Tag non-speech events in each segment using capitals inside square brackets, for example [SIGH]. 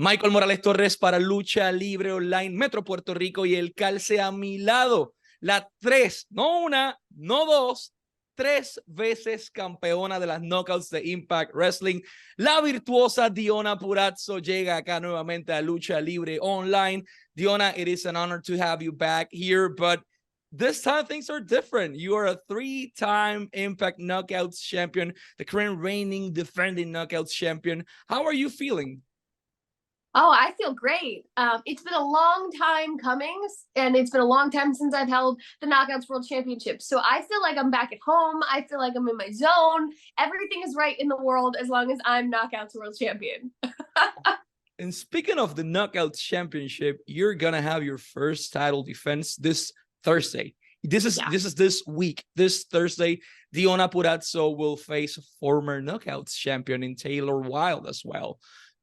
Michael Morales Torres para Lucha Libre Online Metro Puerto Rico y el calce a mi lado. La tres, no una, no dos, tres veces campeona de las knockouts de Impact Wrestling. La virtuosa Diona Purazzo llega acá nuevamente a Lucha Libre Online. Diona, it is an honor to have you back here, but this time things are different. You are a three-time Impact Knockouts champion, the current reigning defending Knockouts champion. How are you feeling? Oh, I feel great. Um, it's been a long time coming, and it's been a long time since I've held the Knockouts World Championship. So I feel like I'm back at home. I feel like I'm in my zone. Everything is right in the world as long as I'm Knockouts World Champion. [LAUGHS] and speaking of the Knockouts Championship, you're gonna have your first title defense this Thursday. This is yeah. this is this week. This Thursday, Deonna Purrazzo will face former Knockouts champion in Taylor Wilde as well.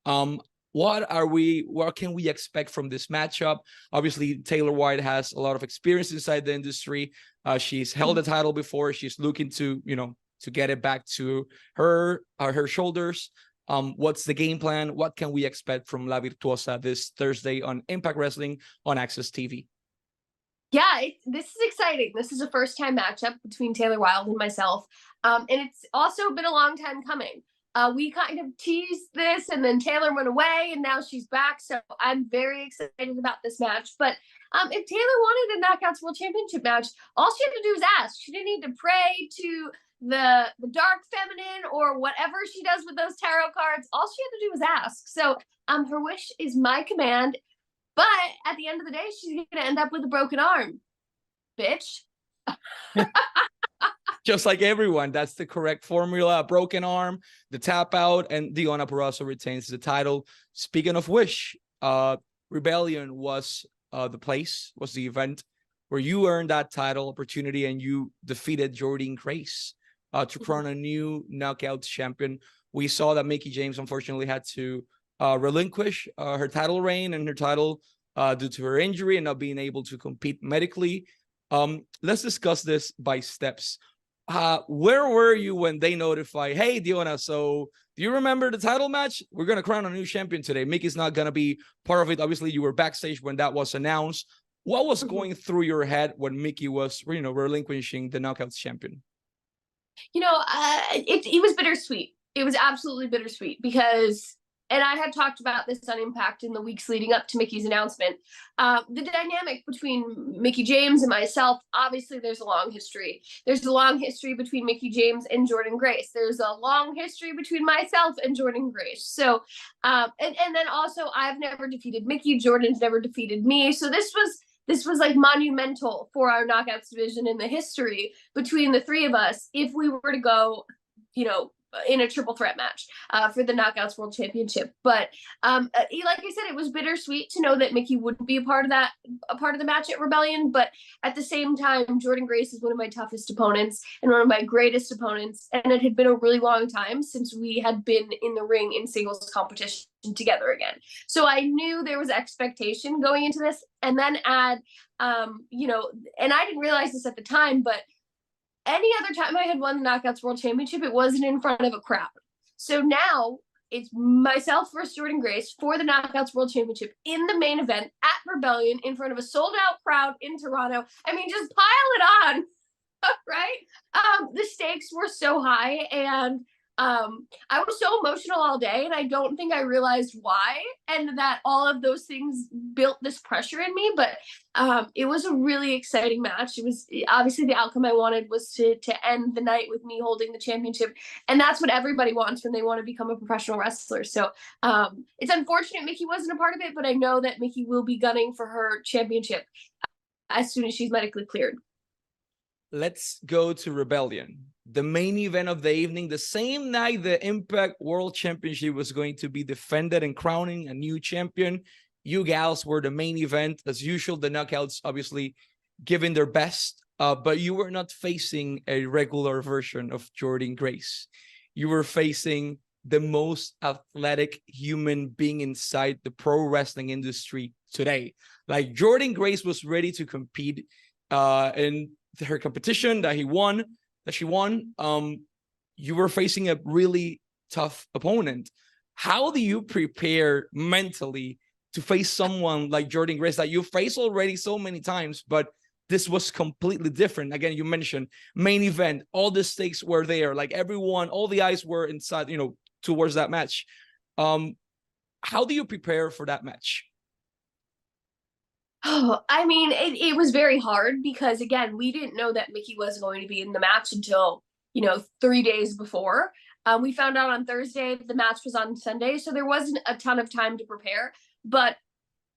Um, what are we what can we expect from this matchup? Obviously taylor wilde has a lot of experience inside the industry. Uh, she's held the mm-hmm. title before. She's looking to you know to get it back to her uh, her shoulders. Um what's the game plan? What can we expect from la virtuosa this thursday on impact wrestling on AXS TV yeah it, this is exciting. This is a first time matchup between taylor wilde and myself. Um and it's also been a long time coming uh, we kind of teased this and then Taylor went away and now she's back. So I'm very excited about this match. But um, if Taylor wanted a Knockouts World Championship match, all she had to do was ask. She didn't need to pray to the the dark feminine or whatever she does with those tarot cards. All she had to do was ask. So um, her wish is my command. But at the end of the day, she's gonna end up with a broken arm, bitch. [LAUGHS] just like everyone. That's the correct formula. A broken arm, the tap out, and Deonna Purrazzo retains the title. Speaking of which, uh, Rebellion was uh, the place, was the event where you earned that title opportunity and you defeated Jordynne Grace uh, to mm-hmm. crown a new knockout champion. We saw that Mickie James unfortunately had to uh, relinquish uh, her title reign and her title uh, due to her injury and not being able to compete medically. Um, let's discuss this by steps uh, where were you when they notify, hey, Deonna, so do you remember the title match? We're going to crown a new champion today. Mickie's not going to be part of it. Obviously, you were backstage when that was announced. What was mm-hmm. going through your head when Mickie was, you know, relinquishing the Knockouts champion? You know, uh, it, it was bittersweet. It was absolutely bittersweet because and I had talked about this on Impact in the weeks leading up to Mickie's announcement. Uh, the dynamic between Mickie James and myself, obviously, there's a long history. There's a long history between Mickie James and Jordynne Grace. There's a long history between myself and Jordynne Grace. So, um, and and then also, I've never defeated Mickie. Jordynne's never defeated me. So this was this was like monumental for our knockouts division in the history between the three of us. If we were to go, you know, in a triple threat match uh, for the Knockouts World Championship. But um, uh, like I said, it was bittersweet to know that Mickie wouldn't be a part of that, a part of the match at Rebellion. But at the same time, Jordynne Grace is one of my toughest opponents and one of my greatest opponents. And it had been a really long time since we had been in the ring in singles competition together again. So I knew there was expectation going into this. And then add, um, you know, and I didn't realize this at the time, but any other time I had won the Knockouts World Championship, it wasn't in front of a crowd. So now it's myself versus Jordynne Grace for the Knockouts World Championship in the main event at Rebellion in front of a sold out crowd in Toronto. I mean, just pile it on, [LAUGHS] right? Um, the stakes were so high and um i was so emotional all day and i don't think i realized why and that all of those things built this pressure in me but um it was a really exciting match. It was obviously the outcome i wanted was to to end the night with me holding the championship and that's what everybody wants when they want to become a professional wrestler. So um it's unfortunate mickie wasn't a part of it but i know that mickie will be gunning for her championship as soon as she's medically cleared. Let's go to rebellion the main event of the evening, the same night the Impact World Championship was going to be defended and crowning a new champion. You gals were the main event. As usual, the knockouts obviously giving their best, uh, but you were not facing a regular version of Jordynne Grace. You were facing the most athletic human being inside the pro wrestling industry today. Like Jordynne Grace was ready to compete uh, in her competition that he won that she won, um, you were facing a really tough opponent. how do you prepare mentally to face someone like Jordynne Grace that you faced already so many times, but this was completely different. Again, you mentioned main event, all the stakes were there, like everyone, all the eyes were inside, you know, towards that match. Um, how do you prepare for that match? Oh, [SIGHS] I mean, it, it was very hard because again, we didn't know that Mickie was going to be in the match until you know three days before. Um, we found out on Thursday the match was on Sunday, so there wasn't a ton of time to prepare. But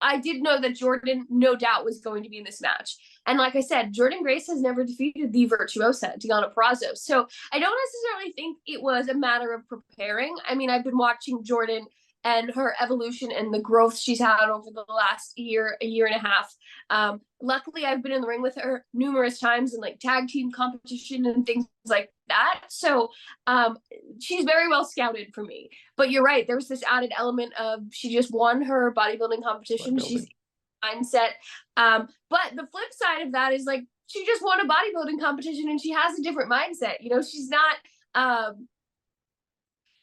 I did know that Jordynne, no doubt, was going to be in this match. And like I said, Jordynne Grace has never defeated the virtuosa, Deonna Purrazzo. So I don't necessarily think it was a matter of preparing. I mean, I've been watching Jordynne and her evolution and the growth she's had over the last year, a year and a half. Um, luckily, I've been in the ring with her numerous times in like tag team competition and things like that. So um, she's very well scouted for me. But you're right, there was this added element of she just won her bodybuilding competition. Bodybuilding. She's mindset. Um, but the flip side of that is like she just won a bodybuilding competition and she has a different mindset. You know, she's not um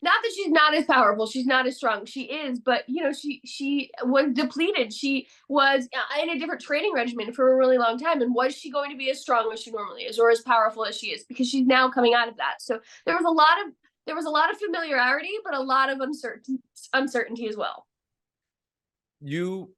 not that she's not as powerful she's not as strong she is but you know she she was depleted she was uh, in a different training regimen for a really long time and was she going to be as strong as she normally is or as powerful as she is? Because she's now coming out of that. So there was a lot of there was a lot of familiarity but a lot of uncertainty uncertainty as well. You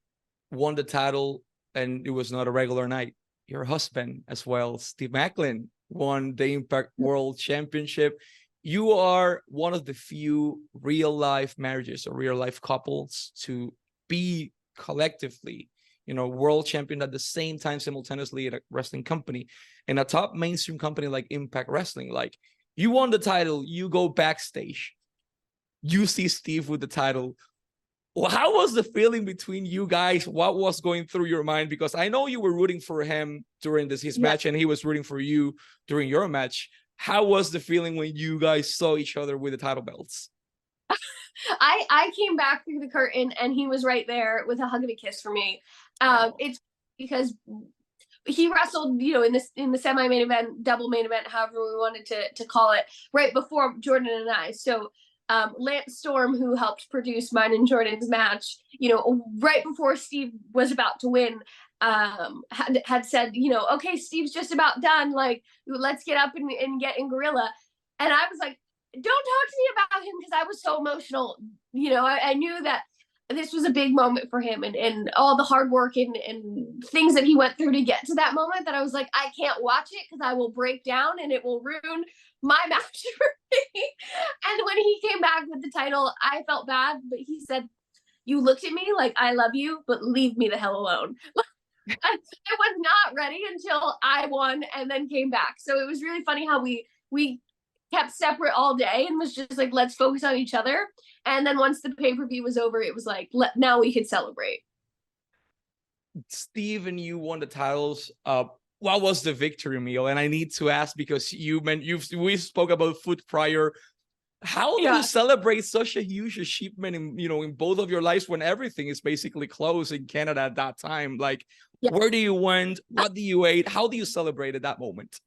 won the title and it was not a regular night. Your husband as well steve maclin won the impact world championship you are one of the few real life marriages or real life couples to be collectively you know world champion at the same time simultaneously at a wrestling company and a top mainstream company like impact wrestling. Like you won the title you go backstage you see steve with the title. Well, how was the feeling between you guys? What was going through your mind? Because i know you were rooting for him during this his yeah. match and he was rooting for you during your match how was the feeling when you guys saw each other with the title belts? I I came back through the curtain and he was right there with a hug and a kiss for me. Um, it's because he wrestled, you know, in this in the semi main event, double main event, however we wanted to to call it, right before Jordynne and I. So um, Lance Storm, who helped produce mine and Jordynne's match, you know, right before Steve was about to win, um had, had said you know okay steve's just about done like let's get up and, and get in gorilla. And i was like don't talk to me about him because i was so emotional you know I, I, knew that this was a big moment for him and, and all the hard work and, and things that he went through to get to that moment that i was like i can't watch it because i will break down and it will ruin my [LAUGHS] match for me. And when he came back with the title i felt bad but he said you looked at me like i love you but leave me the hell alone [LAUGHS] [LAUGHS] I was not ready until I won and then came back. So it was really funny how we we kept separate all day and was just like let's focus on each other. And then once the pay per view was over, it was like let now we could celebrate. Steve and you won the titles. Uh, what was the victory meal? And I need to ask because you meant you've we spoke about food prior how do yeah. you celebrate such a huge achievement in you know in both of your lives when everything is basically closed in Canada at that time? Like, yeah. where do you went? What do you ate? How do you celebrate at that moment?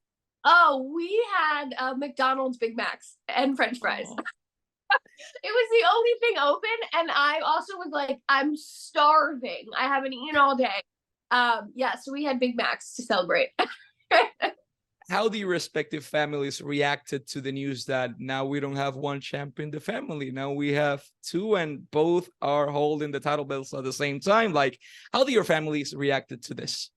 Oh, we had uh, McDonald's Big Macs and French fries. Oh. [LAUGHS] it was the only thing open, and I also was like, I'm starving. I haven't eaten all day. Um, yeah, so we had Big Macs to celebrate. [LAUGHS] how the respective families reacted to the news that now we don't have one champion in the family. Now we have two and both are holding the title belts at the same time. Like how do your families reacted to this?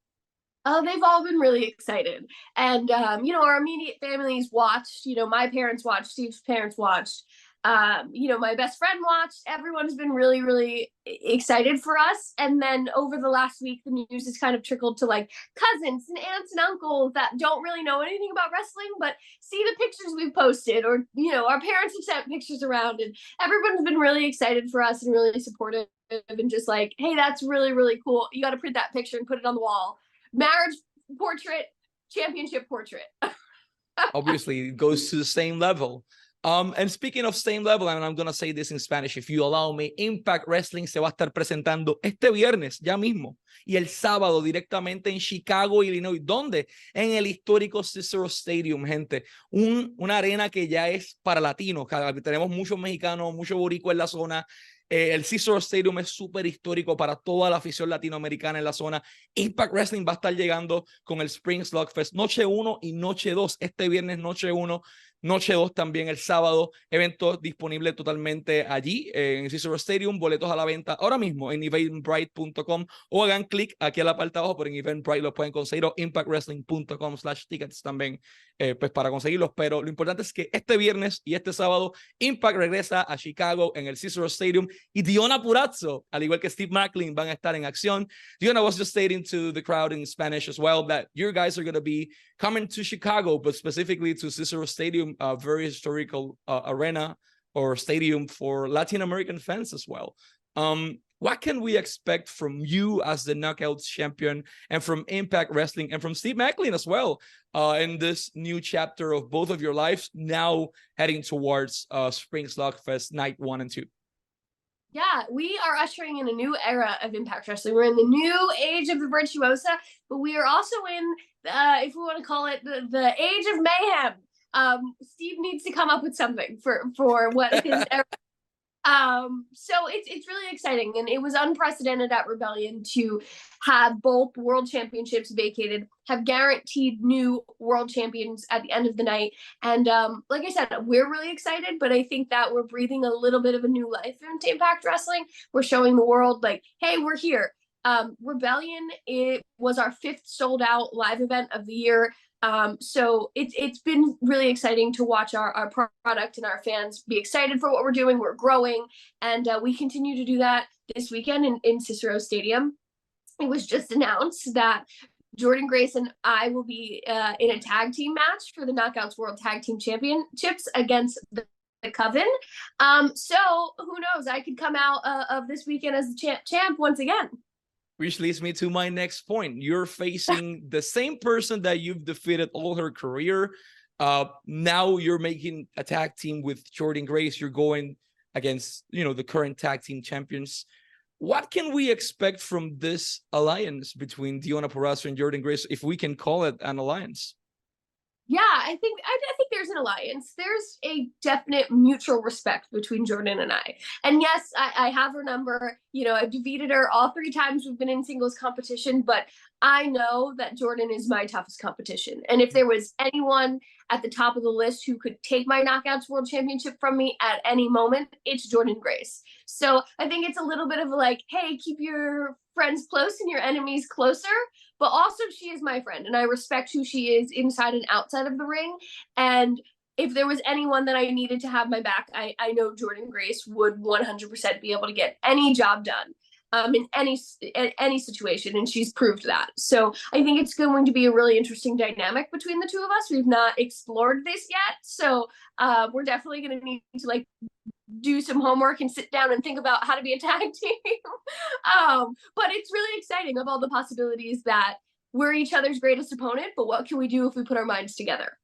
Oh, they've all been really excited. And, um, you know, our immediate families watched, you know, my parents watched, Steve's parents watched um, you know, my best friend watched. Everyone's been really, really excited for us. And then over the last week, the news has kind of trickled to like cousins and aunts and uncles that don't really know anything about wrestling, but see the pictures we've posted, or you know, our parents have sent pictures around, and everyone's been really excited for us and really supportive, and just like, hey, that's really, really cool. You got to print that picture and put it on the wall. Marriage portrait, championship portrait. [LAUGHS] Obviously, it goes to the same level Um, and speaking of same level, and I'm gonna say this in Spanish, if you allow me, Impact Wrestling se va a estar presentando este viernes, ya mismo, y el sábado directamente en Chicago, Illinois. ¿Dónde? En el histórico Cicero Stadium, gente. Un, una arena que ya es para latinos. Tenemos muchos mexicanos, muchos boricos en la zona. Eh, el Cicero Stadium es súper histórico para toda la afición latinoamericana en la zona. Impact Wrestling va a estar llegando con el Spring Slugfest noche 1 y noche 2. Este viernes noche 1 Noche 2 también el sábado, evento disponible totalmente allí en Cicero Stadium, boletos a la venta ahora mismo en eventbrite.com o hagan clic aquí a la parte abajo, pero en Eventbrite lo pueden conseguir o impactwrestling.com slash tickets también eh, pues para conseguirlos. Pero lo importante es que este viernes y este sábado Impact regresa a Chicago en el Cicero Stadium y Diona Purazzo, al igual que Steve Macklin, van a estar en acción. Diona was just stating to the crowd in Spanish as well that your guys are going to be coming to Chicago, but specifically to Cicero Stadium, a very historical uh, arena or stadium for Latin American fans as well. Um, what can we expect from you as the Knockouts champion and from Impact Wrestling and from Steve Maclin as well uh, in this new chapter of both of your lives now heading towards uh, Spring Slugfest night one and two? Yeah, we are ushering in a new era of Impact Wrestling. We're in the new age of the Virtuosa, but we are also in, uh, if we want to call it, the, the age of mayhem. Um, Steve needs to come up with something for for what [LAUGHS] his um, so it's it's really exciting, and it was unprecedented at Rebellion to have both world championships vacated, have guaranteed new world champions at the end of the night, and um, like I said, we're really excited. But I think that we're breathing a little bit of a new life into Impact Wrestling. We're showing the world like, hey, we're here. Um, Rebellion it was our fifth sold out live event of the year. Um, so it's it's been really exciting to watch our, our product and our fans be excited for what we're doing. We're growing, and uh, we continue to do that this weekend in, in Cicero Stadium. It was just announced that Jordynne Grace and I will be uh, in a tag team match for the Knockouts World Tag Team Championships against the, the Coven. Um, so who knows? I could come out uh, of this weekend as the champ, champ once again. Which leads me to my next point. You're facing [LAUGHS] the same person that you've defeated all her career. Uh, now you're making a tag team with Jordynne Grace. You're going against, you know, the current tag team champions. What can we expect from this alliance between Deonna Purrazzo and Jordynne Grace, if we can call it an alliance? Yeah, I think I, there's an alliance. There's a definite mutual respect between Jordynne and I. And yes, I, I have her number. You know, I've defeated her all three times we've been in singles competition, but I know that Jordynne is my toughest competition. And if there was anyone at the top of the list who could take my knockouts world championship from me at any moment, it's Jordynne Grace. So I think it's a little bit of like, hey, keep your friends close and your enemies closer but also she is my friend and I respect who she is inside and outside of the ring. And if there was anyone that I needed to have my back, I, I know Jordynne Grace would 100% be able to get any job done um, in any in any situation, and she's proved that. So I think it's going to be a really interesting dynamic between the two of us. We've not explored this yet, so uh, we're definitely going to need to like do some homework and sit down and think about how to be a tag [LAUGHS] team. um, but it's really exciting of all the possibilities that we're each other's greatest opponent, but what can we do if we put our minds together?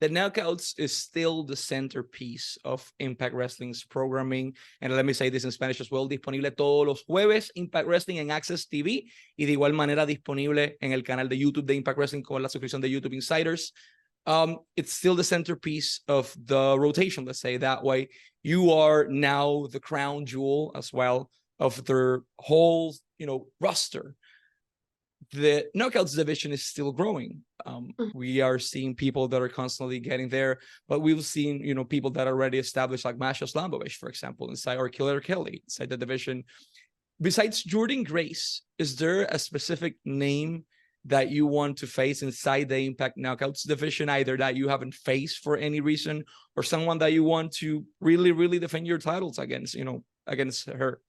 The Knockouts is still the centerpiece of Impact Wrestling's programming. And let me say this in Spanish as well. Disponible todos los jueves, Impact Wrestling en AXS TV. Y de igual manera disponible en el canal de YouTube de Impact Wrestling con la suscripción de YouTube Insiders. Um, it's still the centerpiece of the rotation, let's say that way. You are now the crown jewel as well of their whole, you know, roster. The knockouts division is still growing. Um, mm. we are seeing people that are constantly getting there, but we've seen, you know, people that are already established, like Masha Slamovich, for example, inside or Killer Kelly inside the division. Besides Jordynne Grace, is there a specific name that you want to face inside the Impact Knockouts division, either that you haven't faced for any reason or someone that you want to really, really defend your titles against, you know, against her?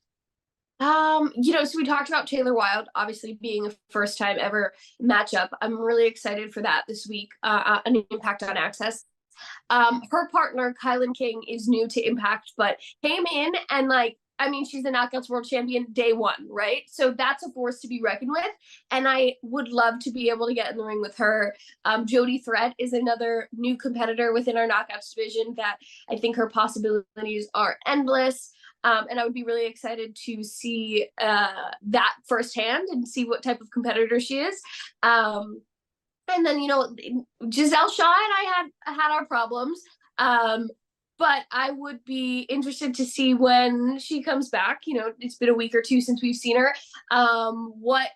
Um, you know, so we talked about Taylor Wilde, obviously being a first time ever matchup. I'm really excited for that this week, uh, uh an impact on access. Um, her partner, Kilynn King, is new to Impact, but came in and like I mean, she's the Knockouts World Champion day one, right? So that's a force to be reckoned with. And I would love to be able to get in the ring with her. Um, Jody Threat is another new competitor within our Knockouts division that I think her possibilities are endless. Um, and I would be really excited to see uh, that firsthand and see what type of competitor she is. Um, and then you know Gisele Shaw and I had had our problems. Um, but I would be interested to see when she comes back. You know, it's been a week or two since we've seen her. Um, what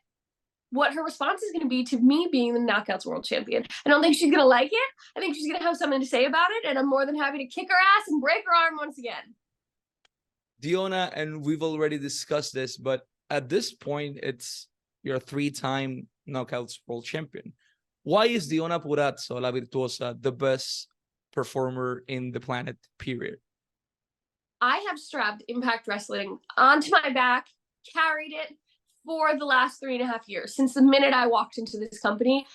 what her response is going to be to me being the knockouts world champion. I don't think she's going to like it. I think she's going to have something to say about it, and I'm more than happy to kick her ass and break her arm once again. Deonna, and we've already discussed this, but at this point, it's you're three-time knockouts world champion. Why is Deonna Purrazzo, La Virtuosa, the best performer in the planet, period. I have strapped Impact Wrestling onto my back, carried it for the last three and a half years. Since the minute I walked into this company,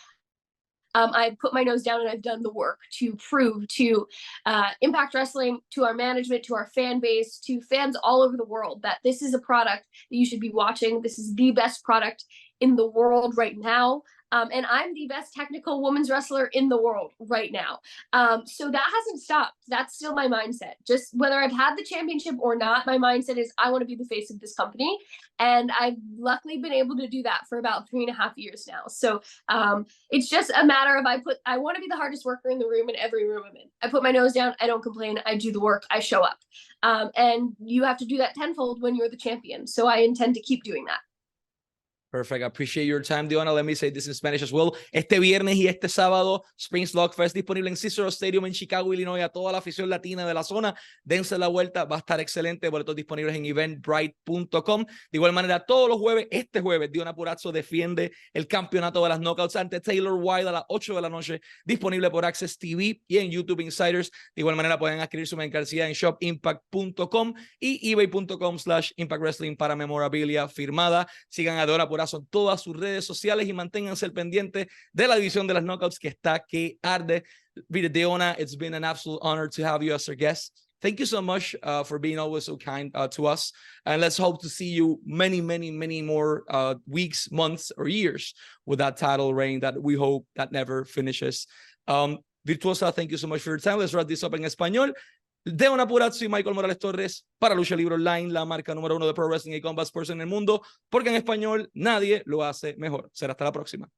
um, I put my nose down and I've done the work to prove to uh, Impact Wrestling, to our management, to our fan base, to fans all over the world that this is a product that you should be watching. This is the best product in the world right now. Um, and I'm the best technical women's wrestler in the world right now. Um, so that hasn't stopped. That's still my mindset. Just whether I've had the championship or not, my mindset is I want to be the face of this company. And I've luckily been able to do that for about three and a half years now. So um, it's just a matter of I put, I want to be the hardest worker in the room in every room I'm in. I put my nose down. I don't complain. I do the work. I show up. Um, and you have to do that tenfold when you're the champion. So I intend to keep doing that. Perfect. I appreciate your time, Diona. Let me say this in Spanish as well. Este viernes y este sábado, Springs Lock Fest disponible en Cicero Stadium en Chicago, Illinois. A toda la afición latina de la zona, dense la vuelta. Va a estar excelente. Boletos disponibles en eventbrite.com. De igual manera, todos los jueves, este jueves, Diona Purazzo defiende el campeonato de las knockouts ante Taylor Wilde a las 8 de la noche. Disponible por Access TV y en YouTube Insiders. De igual manera, pueden adquirir su mercancía en shopimpact.com y ebay.com slash impact wrestling para memorabilia firmada. Sigan a Diona Purazzo son todas sus redes sociales y manténganse al pendiente de la división de las knockouts que está que arde. Vida Deonna, it's been an absolute honor to have you as our guest. Thank you so much uh, for being always so kind uh, to us. And let's hope to see you many, many, many more uh, weeks, months, or years with that title reign that we hope that never finishes. Um, Virtuosa, thank you so much for your time. Let's wrap this up in español. Deon Apurazzo y Michael Morales Torres para Lucha Libre Online, la marca número uno de Pro Wrestling y Combat Sports en el mundo, porque en español nadie lo hace mejor. Será hasta la próxima.